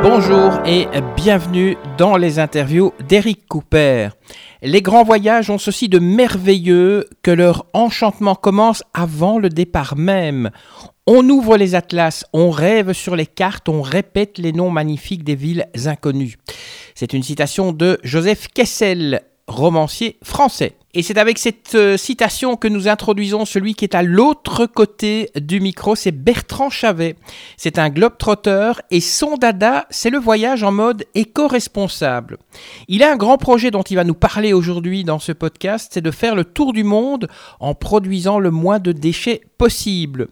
Bonjour et bienvenue dans les interviews d'Eric Cooper. Les grands voyages ont ceci de merveilleux que leur enchantement commence avant le départ même. On ouvre les atlas, on rêve sur les cartes, on répète les noms magnifiques des villes inconnues. C'est une citation de Joseph Kessel, romancier français. Et c'est avec cette euh, citation que nous introduisons celui qui est à l'autre côté du micro, c'est Bertrand Chavet. C'est un globe-trotteur et son dada, c'est le voyage en mode éco-responsable. Il a un grand projet dont il va nous parler aujourd'hui dans ce podcast, c'est de faire le tour du monde en produisant le moins de déchets possible.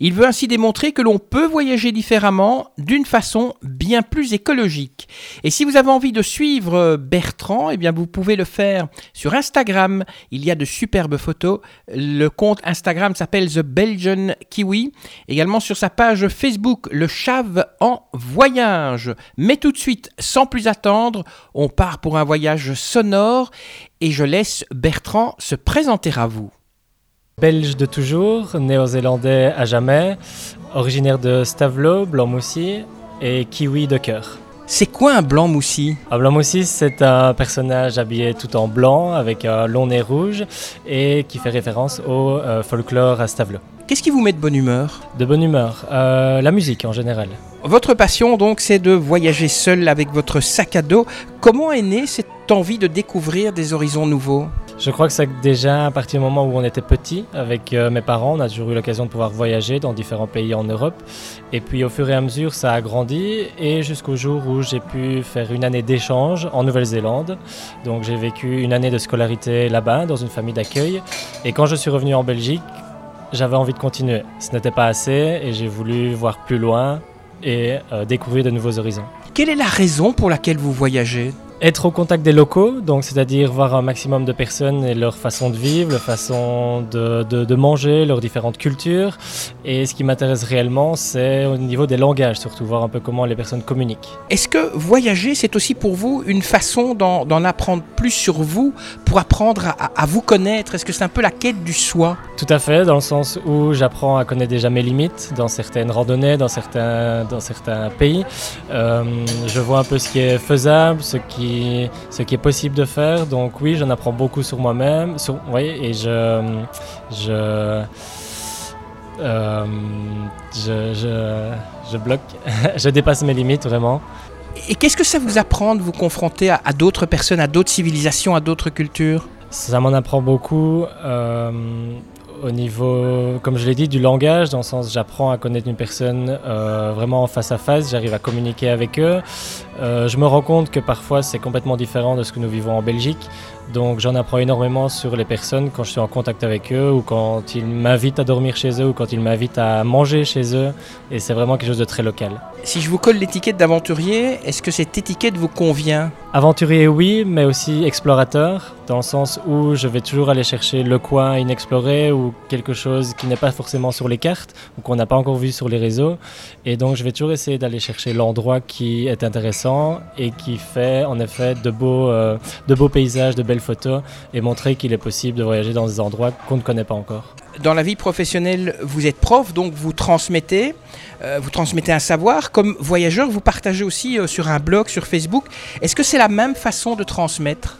Il veut ainsi démontrer que l'on peut voyager différemment d'une façon bien plus écologique. Et si vous avez envie de suivre euh, Bertrand, eh bien vous pouvez le faire sur Instagram. Il y a de superbes photos. Le compte Instagram s'appelle The Belgian Kiwi. Également sur sa page Facebook, Le Chave en voyage. Mais tout de suite, sans plus attendre, on part pour un voyage sonore et je laisse Bertrand se présenter à vous. Belge de toujours, néo-zélandais à jamais, originaire de Stavelot, Blanc-Moussi et Kiwi de cœur. C'est quoi un blanc moussi? Un Blanc-Moussi, c'est un personnage habillé tout en blanc avec un long nez rouge et qui fait référence au euh, folklore à Stavelot. Qu'est-ce qui vous met de bonne humeur? De bonne humeur, euh, la musique en général. Votre passion donc c'est de voyager seul avec votre sac à dos. Comment est née cette envie de découvrir des horizons nouveaux Je crois que c'est déjà à partir du moment où on était petit, avec euh, mes parents, on a toujours eu l'occasion de pouvoir voyager dans différents pays en Europe. Et puis au fur et à mesure, ça a grandi et jusqu'au jour où j'ai pu faire une année d'échange en Nouvelle-Zélande. Donc j'ai vécu une année de scolarité là-bas, dans une famille d'accueil. Et quand je suis revenu en Belgique, j'avais envie de continuer. Ce n'était pas assez et j'ai voulu voir plus loin et euh, découvrir de nouveaux horizons. Quelle est la raison pour laquelle vous voyagez? Être au contact des locaux, donc c'est-à-dire voir un maximum de personnes et leur façon de vivre, leur façon de, de- de manger, leurs différentes cultures. Et ce qui m'intéresse réellement, c'est au niveau des langages, surtout voir un peu comment les personnes communiquent. Est-ce que voyager c'est aussi pour vous une façon d'en apprendre plus sur vous pour apprendre à vous connaître? Est-ce que c'est un peu la quête du soi? Tout à fait, dans le sens où j'apprends à connaître déjà mes limites dans certaines randonnées, dans certains, dans certains pays. Euh, je vois un peu ce qui est faisable, ce qui, ce qui est possible de faire. Donc oui, j'en apprends beaucoup sur moi-même. Sur, oui, et je, je, euh, je, je, je bloque, je dépasse mes limites vraiment. Et qu'est-ce que ça vous apprend de vous confronter à, à d'autres personnes, à d'autres civilisations, à d'autres cultures? Ça m'en apprend beaucoup euh, au niveau, comme je l'ai dit, du langage, dans le sens j'apprends à connaître une personne euh, vraiment en face à face, j'arrive à communiquer avec eux. Euh, je me rends compte que parfois c'est complètement différent de ce que nous vivons en Belgique, donc j'en apprends énormément sur les personnes quand je suis en contact avec eux ou quand ils m'invitent à dormir chez eux ou quand ils m'invitent à manger chez eux, et c'est vraiment quelque chose de très local. Si je vous colle l'étiquette d'aventurier, est-ce que cette étiquette vous convient? Aventurier, oui, mais aussi explorateur, dans le sens où je vais toujours aller chercher le coin inexploré ou quelque chose qui n'est pas forcément sur les cartes ou qu'on n'a pas encore vu sur les réseaux. Et donc, je vais toujours essayer d'aller chercher l'endroit qui est intéressant et qui fait en effet de beaux, euh, de beaux paysages, de belles photos et montrer qu'il est possible de voyager dans des endroits qu'on ne connaît pas encore. Dans la vie professionnelle, vous êtes prof, donc vous transmettez, euh, vous transmettez un savoir. Comme voyageur, vous partagez aussi euh, sur un blog, sur Facebook. Est-ce que c'est la même façon de transmettre?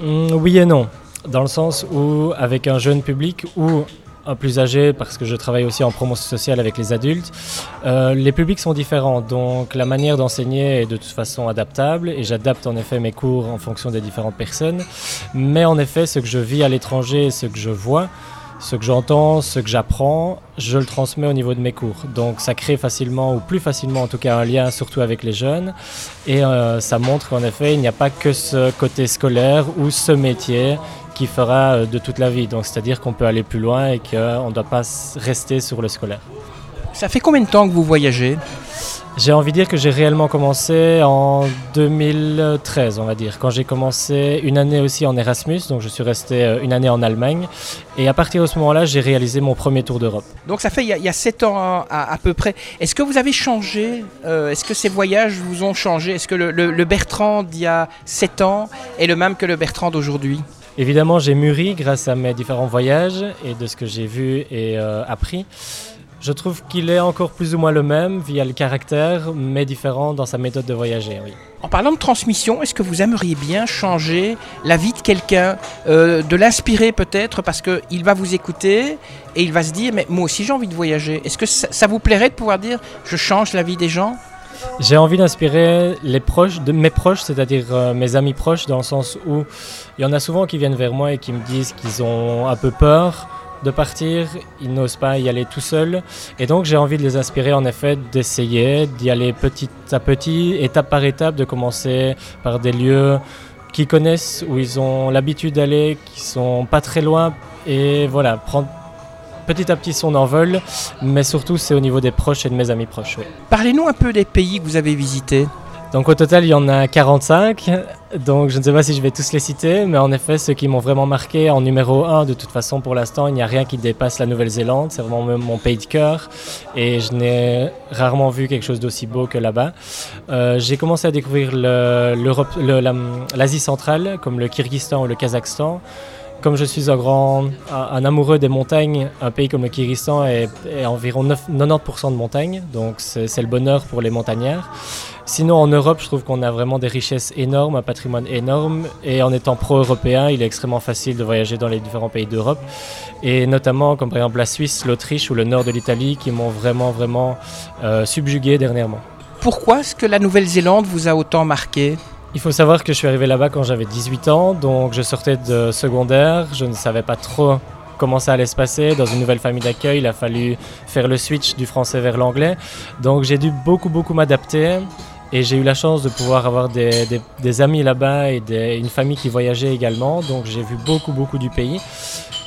Mm, oui et non, dans le sens où avec un jeune public ou un plus âgé, parce que je travaille aussi en promotion sociale avec les adultes, euh, les publics sont différents, donc la manière d'enseigner est de toute façon adaptable et j'adapte en effet mes cours en fonction des différentes personnes. Mais en effet, ce que je vis à l'étranger, ce que je vois, ce que j'entends, ce que j'apprends, je le transmets au niveau de mes cours. Donc ça crée facilement, ou plus facilement en tout cas, un lien surtout avec les jeunes. Et euh, ça montre qu'en effet, il n'y a pas que ce côté scolaire ou ce métier qui fera euh, de toute la vie. Donc c'est-à-dire qu'on peut aller plus loin et qu'on ne doit pas rester sur le scolaire. Ça fait combien de temps que vous voyagez? J'ai envie de dire que j'ai réellement commencé en 2013, on va dire, quand j'ai commencé une année aussi en Erasmus, donc je suis resté euh, une année en Allemagne, et à partir de ce moment-là, j'ai réalisé mon premier tour d'Europe. Donc ça fait il y a, sept ans à, peu près. Est-ce que vous avez changé euh, Est-ce que ces voyages vous ont changé? Est-ce que le, Bertrand d'il y a sept ans est le même que le Bertrand d'aujourd'hui? Évidemment, j'ai mûri grâce à mes différents voyages et de ce que j'ai vu et euh, appris. Je trouve qu'il est encore plus ou moins le même via le caractère, mais différent dans sa méthode de voyager. Oui. En parlant de transmission, est-ce que vous aimeriez bien changer la vie de quelqu'un, euh, de l'inspirer peut-être, parce qu'il va vous écouter et il va se dire, mais moi aussi j'ai envie de voyager. Est-ce que ça, vous plairait de pouvoir dire, je change la vie des gens? J'ai envie d'inspirer les proches, de mes proches, c'est-à-dire euh, mes amis proches, dans le sens où il y en a souvent qui viennent vers moi et qui me disent qu'ils ont un peu peur de partir, ils n'osent pas y aller tout seuls. Et donc j'ai envie de les inspirer en effet d'essayer d'y aller petit à petit, étape par étape, de commencer par des lieux qu'ils connaissent, où ils ont l'habitude d'aller, qui sont pas très loin. Et voilà, prendre petit à petit son envol, mais surtout c'est au niveau des proches et de mes amis proches. Parlez-nous un peu des pays que vous avez visités. Donc au total, il y en a 45. Donc je ne sais pas si je vais tous les citer, mais en effet, ceux qui m'ont vraiment marqué en numéro 1, de toute façon, pour l'instant, il n'y a rien qui dépasse la Nouvelle-Zélande. C'est vraiment mon pays de cœur. Et je n'ai rarement vu quelque chose d'aussi beau que là-bas. Euh, j'ai commencé à découvrir l'Asie centrale, comme le Kyrgyzstan ou le Kazakhstan comme je suis un grand un, amoureux des montagnes, un pays comme le Kyrgyzstan est, environ 90% de montagnes, donc c'est le bonheur pour les montagnards. Sinon, en Europe, je trouve qu'on a vraiment des richesses énormes, un patrimoine énorme. Et en étant pro-européen, il est extrêmement facile de voyager dans les différents pays d'Europe. Et notamment, comme par exemple la Suisse, l'Autriche ou le nord de l'Italie, qui m'ont vraiment, vraiment euh, subjugué dernièrement. Pourquoi est-ce que la Nouvelle-Zélande vous a autant marqué? Il faut savoir que je suis arrivé là-bas quand j'avais 18 ans, donc je sortais de secondaire, je ne savais pas trop comment ça allait se passer. Dans une nouvelle famille d'accueil, il a fallu faire le switch du français vers l'anglais. Donc j'ai dû beaucoup, beaucoup m'adapter. Et j'ai eu la chance de pouvoir avoir des, amis là-bas et une famille qui voyageait également. Donc j'ai vu beaucoup, beaucoup du pays.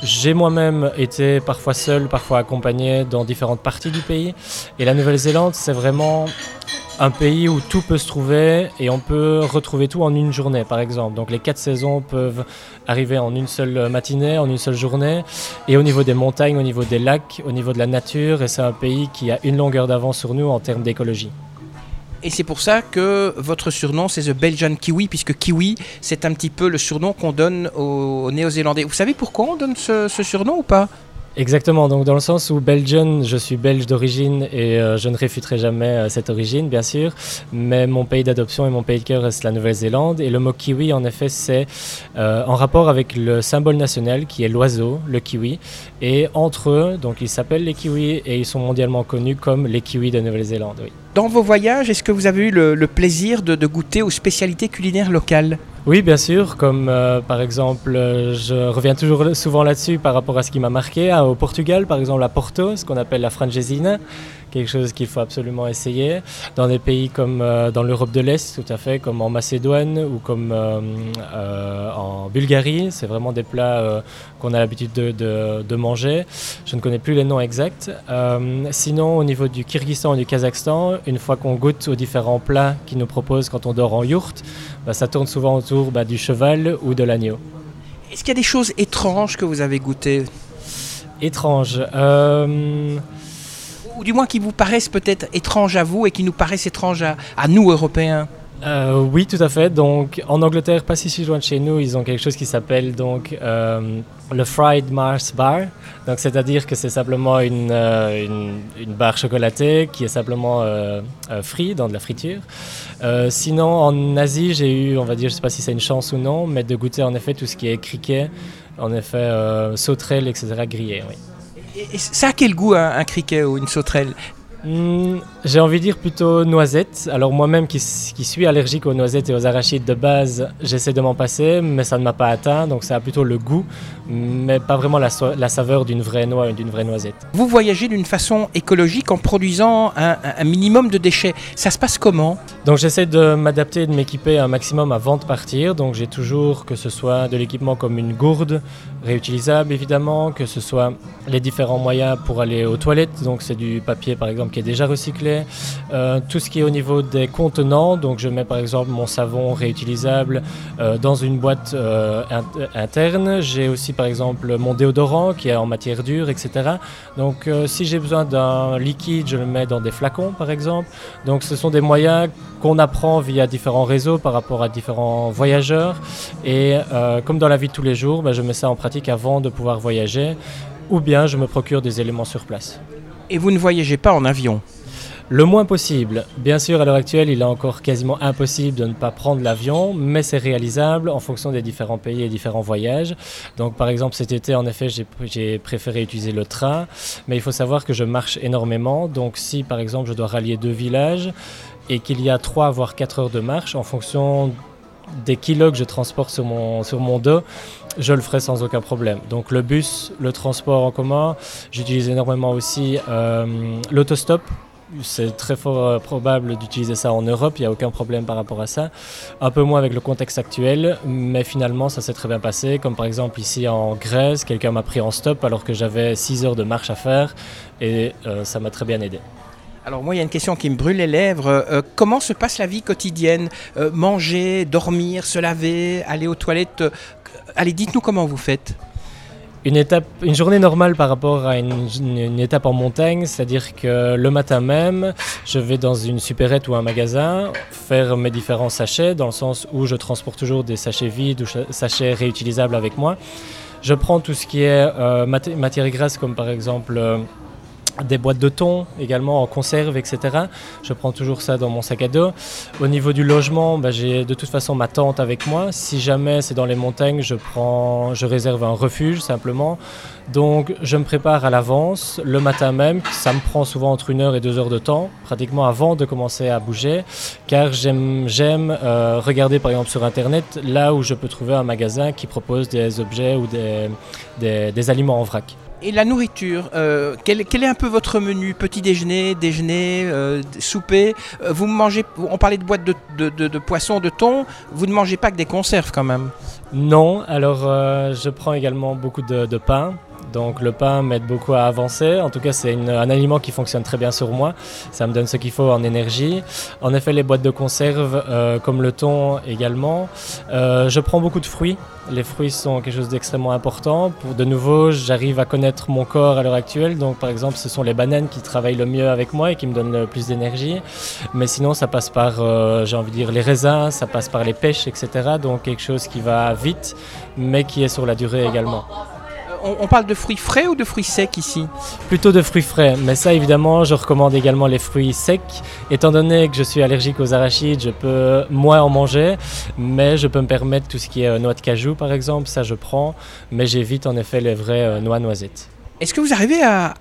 J'ai moi-même été parfois seul, parfois accompagné dans différentes parties du pays. Et la Nouvelle-Zélande, c'est vraiment un pays où tout peut se trouver et on peut retrouver tout en une journée, par exemple. Donc les quatre saisons peuvent arriver en une seule matinée, en une seule journée. Et au niveau des montagnes, au niveau des lacs, au niveau de la nature, et c'est un pays qui a une longueur d'avance sur nous en termes d'écologie. Et c'est pour ça que votre surnom, c'est The Belgian Kiwi, puisque Kiwi, c'est un petit peu le surnom qu'on donne aux Néo-Zélandais. Vous savez pourquoi on donne ce, surnom ou pas? Exactement, donc dans le sens où Belgian, je suis belge d'origine et euh, je ne réfuterai jamais euh, cette origine, bien sûr, mais mon pays d'adoption et mon pays de cœur reste la Nouvelle-Zélande. Et le mot kiwi, en effet, c'est euh, en rapport avec le symbole national qui est l'oiseau, le kiwi. Et entre eux, donc ils s'appellent les kiwis et ils sont mondialement connus comme les kiwis de Nouvelle-Zélande. Dans vos voyages, est-ce que vous avez eu le, plaisir de, goûter aux spécialités culinaires locales? Oui, bien sûr. Comme euh, par exemple, euh, je reviens toujours souvent là-dessus par rapport à ce qui m'a marqué. Hein, au Portugal, par exemple, à Porto, ce qu'on appelle la frangesina quelque chose qu'il faut absolument essayer. Dans des pays comme euh, dans l'Europe de l'Est, tout à fait, comme en Macédoine ou comme euh, euh, en Bulgarie, c'est vraiment des plats qu'on a l'habitude de, de, manger. Je ne connais plus les noms exacts. sinon, au niveau du Kyrgyzstan et du Kazakhstan, une fois qu'on goûte aux différents plats qu'ils nous proposent quand on dort en yourte, bah, ça tourne souvent autour bah, du cheval ou de l'agneau. Est-ce qu'il y a des choses étranges que vous avez goûtées? Étranges ou du moins qui vous paraissent peut-être étranges à vous et qui nous paraissent étranges à, nous, Européens euh, oui, tout à fait. Donc, en Angleterre, pas si, loin de chez nous, ils ont quelque chose qui s'appelle donc euh, le Fried Mars Bar. Donc, c'est-à-dire que c'est simplement une, euh, une, barre chocolatée qui est simplement frite dans de la friture. sinon, en Asie, j'ai eu, on va dire, je sais pas si c'est une chance ou non, mais de goûter en effet tout ce qui est criquet, en effet sauterelle, etc., grillé. Oui ça a quel goût un, criquet ou une sauterelle? Hmm, j'ai envie de dire plutôt noisette. Alors moi-même qui, suis allergique aux noisettes et aux arachides de base, j'essaie de m'en passer, mais ça ne m'a pas atteint, donc ça a plutôt le goût, mais pas vraiment la, saveur d'une vraie noix, d'une vraie noisette. Vous voyagez d'une façon écologique en produisant un, un, minimum de déchets. Ça se passe comment? Donc j'essaie de m'adapter et de m'équiper un maximum avant de partir. Donc j'ai toujours que ce soit de l'équipement comme une gourde, réutilisable évidemment, que ce soit les différents moyens pour aller aux toilettes, donc c'est du papier par exemple qui est déjà recyclé. Euh, tout ce qui est au niveau des contenants, donc je mets par exemple mon savon réutilisable euh, dans une boîte euh, interne. J'ai aussi par exemple mon déodorant qui est en matière dure, etc. Donc si j'ai besoin d'un liquide, je le mets dans des flacons par exemple. Donc ce sont des moyens qu'on apprend via différents réseaux par rapport à différents voyageurs. Et comme dans la vie de tous les jours, ben, je mets ça en pratique avant de pouvoir voyager ou bien je me procure des éléments sur place. Et vous ne voyagez pas en avion le moins possible. Bien sûr, à l'heure actuelle, il est encore quasiment impossible de ne pas prendre l'avion, mais c'est réalisable en fonction des différents pays et différents voyages. Donc, par exemple, cet été, en effet, j'ai préféré utiliser le train, mais il faut savoir que je marche énormément. Donc, si, par exemple, je dois rallier deux villages et qu'il y a trois voire quatre heures de marche, en fonction des kilos que je transporte sur mon, sur mon dos, je le ferai sans aucun problème. Donc le bus, le transport en commun, j'utilise énormément aussi euh, l'autostop. C'est très fort euh, probable d'utiliser ça en Europe, il n'y a aucun problème par rapport à ça. Un peu moins avec le contexte actuel, mais finalement ça s'est très bien passé. Comme par exemple ici en Grèce, quelqu'un m'a pris en stop alors que j'avais 6 heures de marche à faire et euh, ça m'a très bien aidé. Alors moi, il y a une question qui me brûle les lèvres. Comment se passe la vie quotidienne? Manger, dormir, se laver, aller aux toilettes Allez, dites-nous comment vous faites. Une, étape, une journée normale par rapport à une, étape en montagne, c'est-à-dire que le matin même, je vais dans une supérette ou un magasin faire mes différents sachets, dans le sens où je transporte toujours des sachets vides ou sachets réutilisables avec moi. Je prends tout ce qui est matière grasse, comme par exemple des boîtes de thon également en conserve, etc. Je prends toujours ça dans mon sac à dos. Au niveau du logement, bah, j'ai de toute façon ma tente avec moi. Si jamais c'est dans les montagnes, je, prends, je réserve un refuge simplement. Donc je me prépare à l'avance le matin même. Ça me prend souvent entre une heure et deux heures de temps, pratiquement avant de commencer à bouger, car j'aime euh, regarder par exemple sur Internet là où je peux trouver un magasin qui propose des objets ou des, des aliments en vrac. Et la nourriture, euh, quel, est un peu votre menu Petit déjeuner, déjeuner, euh, souper euh, Vous mangez, on parlait de boîtes de, de, de, poisson, de thon, vous ne mangez pas que des conserves quand même? Non, alors je prends également beaucoup de pain, donc le pain m'aide beaucoup à avancer. En tout cas, c'est un aliment qui fonctionne très bien sur moi. Ça me donne ce qu'il faut en énergie. En effet, les boîtes de conserve, euh, comme le thon également. Euh, je prends beaucoup de fruits. Les fruits sont quelque chose d'extrêmement important. Pour de nouveau, j'arrive à connaître mon corps à l'heure actuelle. Donc, par exemple, ce sont les bananes qui travaillent le mieux avec moi et qui me donnent le plus d'énergie. Mais sinon, ça passe par, euh, j'ai envie de dire, les raisins, ça passe par les pêches, etc. Donc, quelque chose qui va vite, mais qui est sur la durée également on, parle de fruits frais ou de fruits secs ici Plutôt de fruits frais, mais ça évidemment je recommande également les fruits secs. Étant donné que je suis allergique aux arachides, je peux moins en manger, mais je peux me permettre tout ce qui est euh, noix de cajou par exemple, ça je prends, mais j'évite en effet les vraies euh, noix noisettes. Est-ce que vous arrivez à,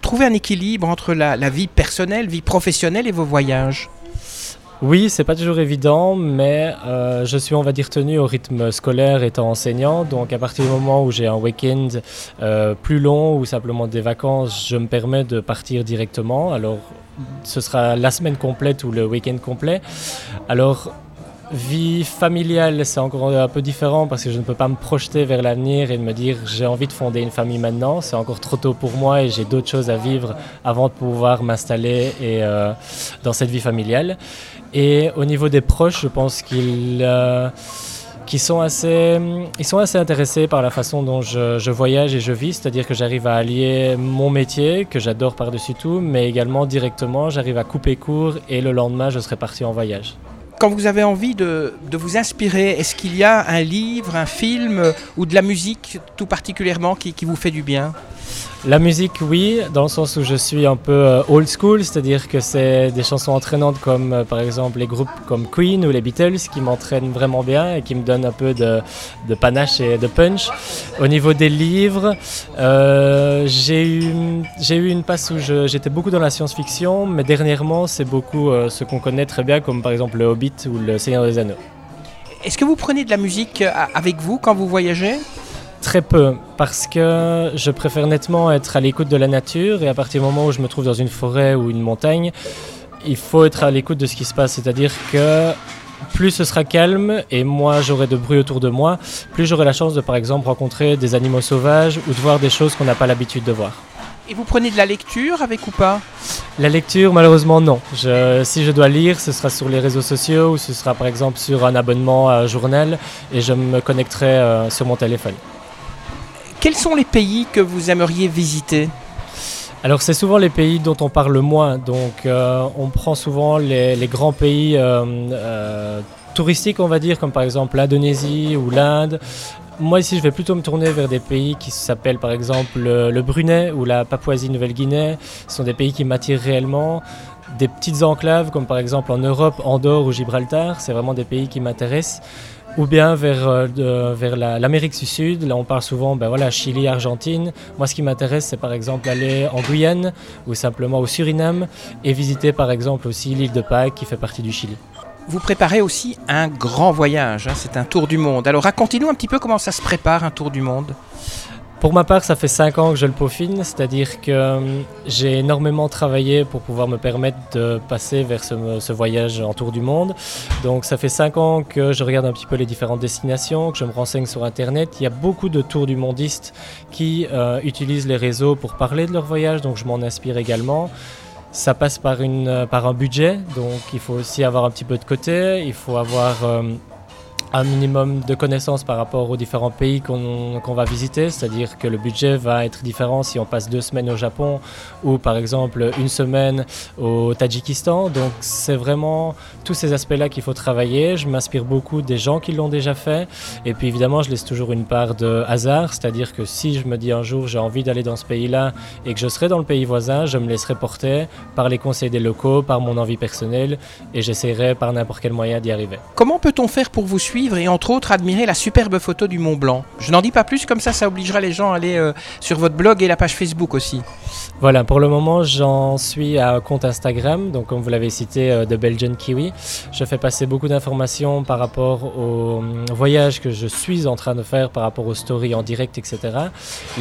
trouver un équilibre entre la, la vie personnelle, vie professionnelle et vos voyages? Oui, c'est pas toujours évident, mais euh, je suis, on va dire, tenu au rythme scolaire étant enseignant. Donc, à partir du moment où j'ai un week-end euh, plus long ou simplement des vacances, je me permets de partir directement. Alors, ce sera la semaine complète ou le week-end complet. Alors, Vie familiale, c'est encore un peu différent parce que je ne peux pas me projeter vers l'avenir et me dire j'ai envie de fonder une famille maintenant. C'est encore trop tôt pour moi et j'ai d'autres choses à vivre avant de pouvoir m'installer euh, dans cette vie familiale. Et au niveau des proches, je pense qu'ils euh, sont, assez, sont assez intéressés par la façon dont je, je voyage et je vis, c'est-à-dire que j'arrive à allier mon métier, que j'adore par-dessus tout, mais également directement, j'arrive à couper court et le lendemain, je serai parti en voyage. Quand vous avez envie de, vous inspirer, est-ce qu'il y a un livre, un film ou de la musique tout particulièrement qui vous fait du bien? La musique, oui, dans le sens où je suis un peu euh, old school, c'est-à-dire que c'est des chansons entraînantes comme euh, par exemple les groupes comme Queen ou les Beatles qui m'entraînent vraiment bien et qui me donnent un peu de, panache et de punch. Au niveau des livres, euh, j'ai eu, eu une passe où j'étais beaucoup dans la science-fiction, mais dernièrement c'est beaucoup ce qu'on connaît très bien comme par exemple le Hobbit ou le Seigneur des Anneaux. Est-ce que vous prenez de la musique avec vous quand vous voyagez? Très peu, parce que je préfère nettement être à l'écoute de la nature et à partir du moment où je me trouve dans une forêt ou une montagne, il faut être à l'écoute de ce qui se passe. C'est-à-dire que plus ce sera calme et moins j'aurai de bruit autour de moi, plus j'aurai la chance de par exemple rencontrer des animaux sauvages ou de voir des choses qu'on n'a pas l'habitude de voir. Et vous prenez de la lecture avec ou pas? La lecture, malheureusement, non. si je dois lire, ce sera sur les réseaux sociaux ou ce sera par exemple sur un abonnement à un journal et je me connecterai euh, sur mon téléphone. Quels sont les pays que vous aimeriez visiter alors c'est souvent les pays dont on parle le moins, donc euh, on prend souvent les, grands pays euh, touristiques on va dire, comme par exemple l'Indonésie ou l'Inde, moi ici, je vais plutôt me tourner vers des pays qui s'appellent par exemple le, Brunei ou la Papouasie-Nouvelle-Guinée. Ce sont des pays qui m'attirent réellement. Des petites enclaves comme par exemple en Europe, Andorre ou Gibraltar, c'est vraiment des pays qui m'intéressent. Ou bien vers, euh, vers l'Amérique du Sud, là on parle souvent, ben voilà, Chili, Argentine. Moi ce qui m'intéresse c'est par exemple aller en Guyane ou simplement au Suriname et visiter par exemple aussi l'île de Pâques qui fait partie du Chili vous préparez aussi un grand voyage, hein, c'est un tour du monde. Alors racontez-nous un petit peu comment ça se prépare un tour du monde. Pour ma part, ça fait 5 ans que je le peaufine, c'est-à-dire que euh, j'ai énormément travaillé pour pouvoir me permettre de passer vers ce, voyage en tour du monde. Donc ça fait 5 ans que je regarde un petit peu les différentes destinations, que je me renseigne sur Internet. Il y a beaucoup de tours du mondistes qui euh, utilisent les réseaux pour parler de leur voyage, donc je m'en inspire également. Ça passe par, un budget, donc il faut aussi avoir un petit peu de côté, il faut avoir euh, un minimum de connaissances par rapport aux différents pays qu'on va visiter, c'est-à-dire que le budget va être différent si on passe deux semaines au Japon ou par exemple une semaine au Tadjikistan. Donc c'est vraiment tous ces aspects-là qu'il faut travailler. Je m'inspire beaucoup des gens qui l'ont déjà fait et puis évidemment je laisse toujours une part de hasard, c'est-à-dire que si je me dis un jour j'ai envie d'aller dans ce pays-là et que je serai dans le pays voisin, je me laisserai porter par les conseils des locaux, par mon envie personnelle et j'essaierai par n'importe quel moyen d'y arriver. Comment peut-on faire pour vous suivre? Et entre autres admirer la superbe photo du Mont Blanc. Je n'en dis pas plus, comme ça ça obligera les gens à aller euh, sur votre blog et la page Facebook aussi. Voilà, pour le moment j'en suis à compte Instagram, donc comme vous l'avez cité, euh, de Belgian Kiwi. Je fais passer beaucoup d'informations par rapport au euh, voyage que je suis en train de faire, par rapport aux stories en direct, etc.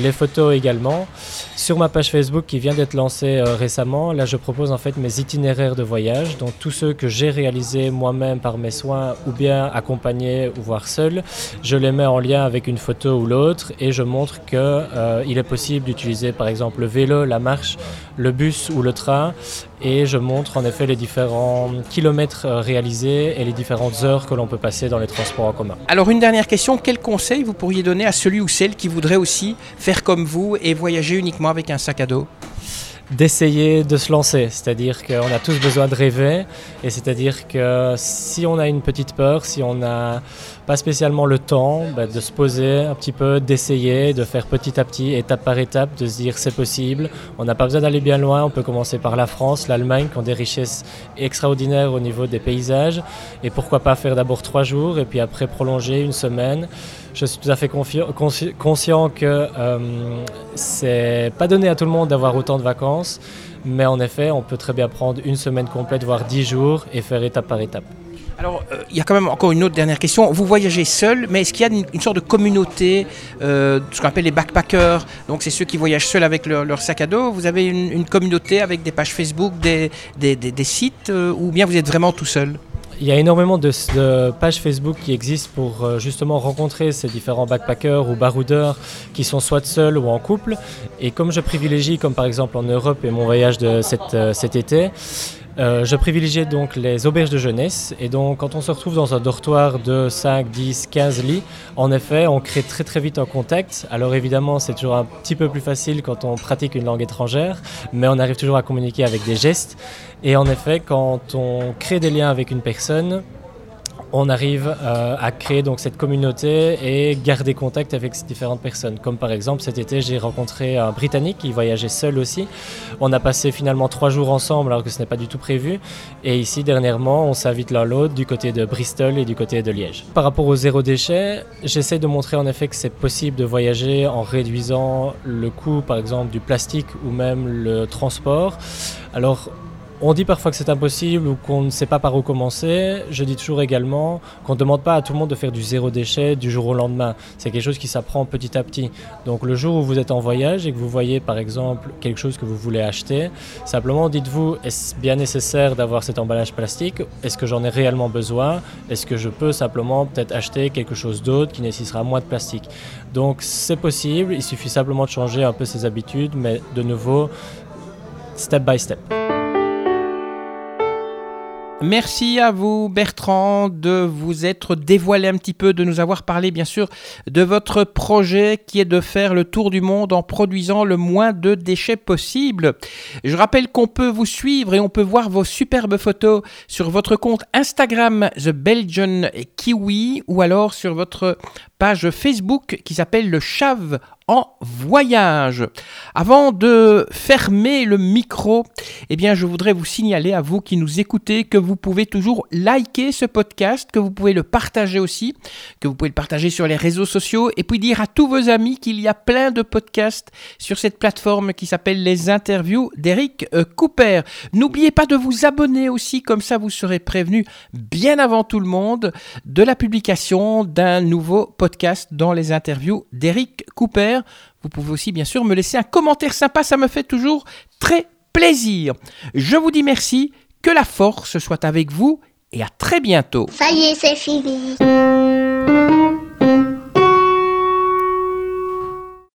Les photos également. Sur ma page Facebook qui vient d'être lancée récemment, là je propose en fait mes itinéraires de voyage, donc tous ceux que j'ai réalisés moi-même par mes soins ou bien accompagnés ou voir seul, je les mets en lien avec une photo ou l'autre et je montre qu'il euh, est possible d'utiliser par exemple le vélo, la marche, le bus ou le train et je montre en effet les différents kilomètres euh, réalisés et les différentes heures que l'on peut passer dans les transports en commun. Alors une dernière question, quel conseil vous pourriez donner à celui ou celle qui voudrait aussi faire comme vous et voyager uniquement avec un sac à dos? D'essayer de se lancer. C'est-à-dire qu'on a tous besoin de rêver. Et c'est-à-dire que si on a une petite peur, si on n'a pas spécialement le temps bah, de se poser un petit peu, d'essayer, de faire petit à petit, étape par étape, de se dire c'est possible. On n'a pas besoin d'aller bien loin. On peut commencer par la France, l'Allemagne, qui ont des richesses extraordinaires au niveau des paysages. Et pourquoi pas faire d'abord trois jours et puis après prolonger une semaine je suis tout à fait conscient que euh, c'est pas donné à tout le monde d'avoir autant de vacances, mais en effet, on peut très bien prendre une semaine complète, voire dix jours, et faire étape par étape. Alors, euh, il y a quand même encore une autre dernière question. Vous voyagez seul, mais est-ce qu'il y a une, sorte de communauté, euh, ce qu'on appelle les backpackers? Donc, c'est ceux qui voyagent seuls avec leur, sac à dos? Vous avez une, communauté avec des pages Facebook, des, sites, euh, ou bien vous êtes vraiment tout seul? Il y a énormément de, pages Facebook qui existent pour justement rencontrer ces différents backpackers ou baroudeurs qui sont soit seuls ou en couple. Et comme je privilégie, comme par exemple en Europe et mon voyage de cet été, euh, je privilégiais donc les auberges de jeunesse et donc quand on se retrouve dans un dortoir de 5, 10, 15 lits, en effet on crée très très vite un contact. Alors évidemment c'est toujours un petit peu plus facile quand on pratique une langue étrangère, mais on arrive toujours à communiquer avec des gestes. Et en effet quand on crée des liens avec une personne, on arrive euh, à créer donc cette communauté et garder contact avec ces différentes personnes. Comme par exemple cet été, j'ai rencontré un Britannique qui voyageait seul aussi. On a passé finalement trois jours ensemble alors que ce n'est pas du tout prévu. Et ici, dernièrement, on s'invite l'un l'autre du côté de Bristol et du côté de Liège. Par rapport au zéro déchet, j'essaie de montrer en effet que c'est possible de voyager en réduisant le coût, par exemple, du plastique ou même le transport. Alors, On dit parfois que c'est impossible ou qu'on ne sait pas par où commencer. Je dis toujours également qu'on ne demande pas à tout le monde de faire du zéro déchet du jour au lendemain. C'est quelque chose qui s'apprend petit à petit. Donc le jour où vous êtes en voyage et que vous voyez par exemple quelque chose que vous voulez acheter, simplement dites-vous est-ce bien nécessaire d'avoir cet emballage plastique? Est-ce que j'en ai réellement besoin? Est-ce que je peux simplement peut-être acheter quelque chose d'autre qui nécessitera moins de plastique? Donc c'est possible, il suffit simplement de changer un peu ses habitudes, mais de nouveau, step by step. Merci à vous Bertrand de vous être dévoilé un petit peu, de nous avoir parlé bien sûr de votre projet qui est de faire le tour du monde en produisant le moins de déchets possible. Je rappelle qu'on peut vous suivre et on peut voir vos superbes photos sur votre compte Instagram The Belgian Kiwi ou alors sur votre page Facebook qui s'appelle le Chave en voyage. Avant de fermer le micro, eh bien, je voudrais vous signaler à vous qui nous écoutez que vous pouvez toujours liker ce podcast, que vous pouvez le partager aussi, que vous pouvez le partager sur les réseaux sociaux et puis dire à tous vos amis qu'il y a plein de podcasts sur cette plateforme qui s'appelle les interviews d'Eric euh, Cooper. N'oubliez pas de vous abonner aussi, comme ça vous serez prévenu bien avant tout le monde de la publication d'un nouveau podcast dans les interviews d'Eric Cooper. Vous pouvez aussi bien sûr me laisser un commentaire sympa, ça me fait toujours très plaisir. Je vous dis merci, que la force soit avec vous et à très bientôt. Ça y est, c'est fini.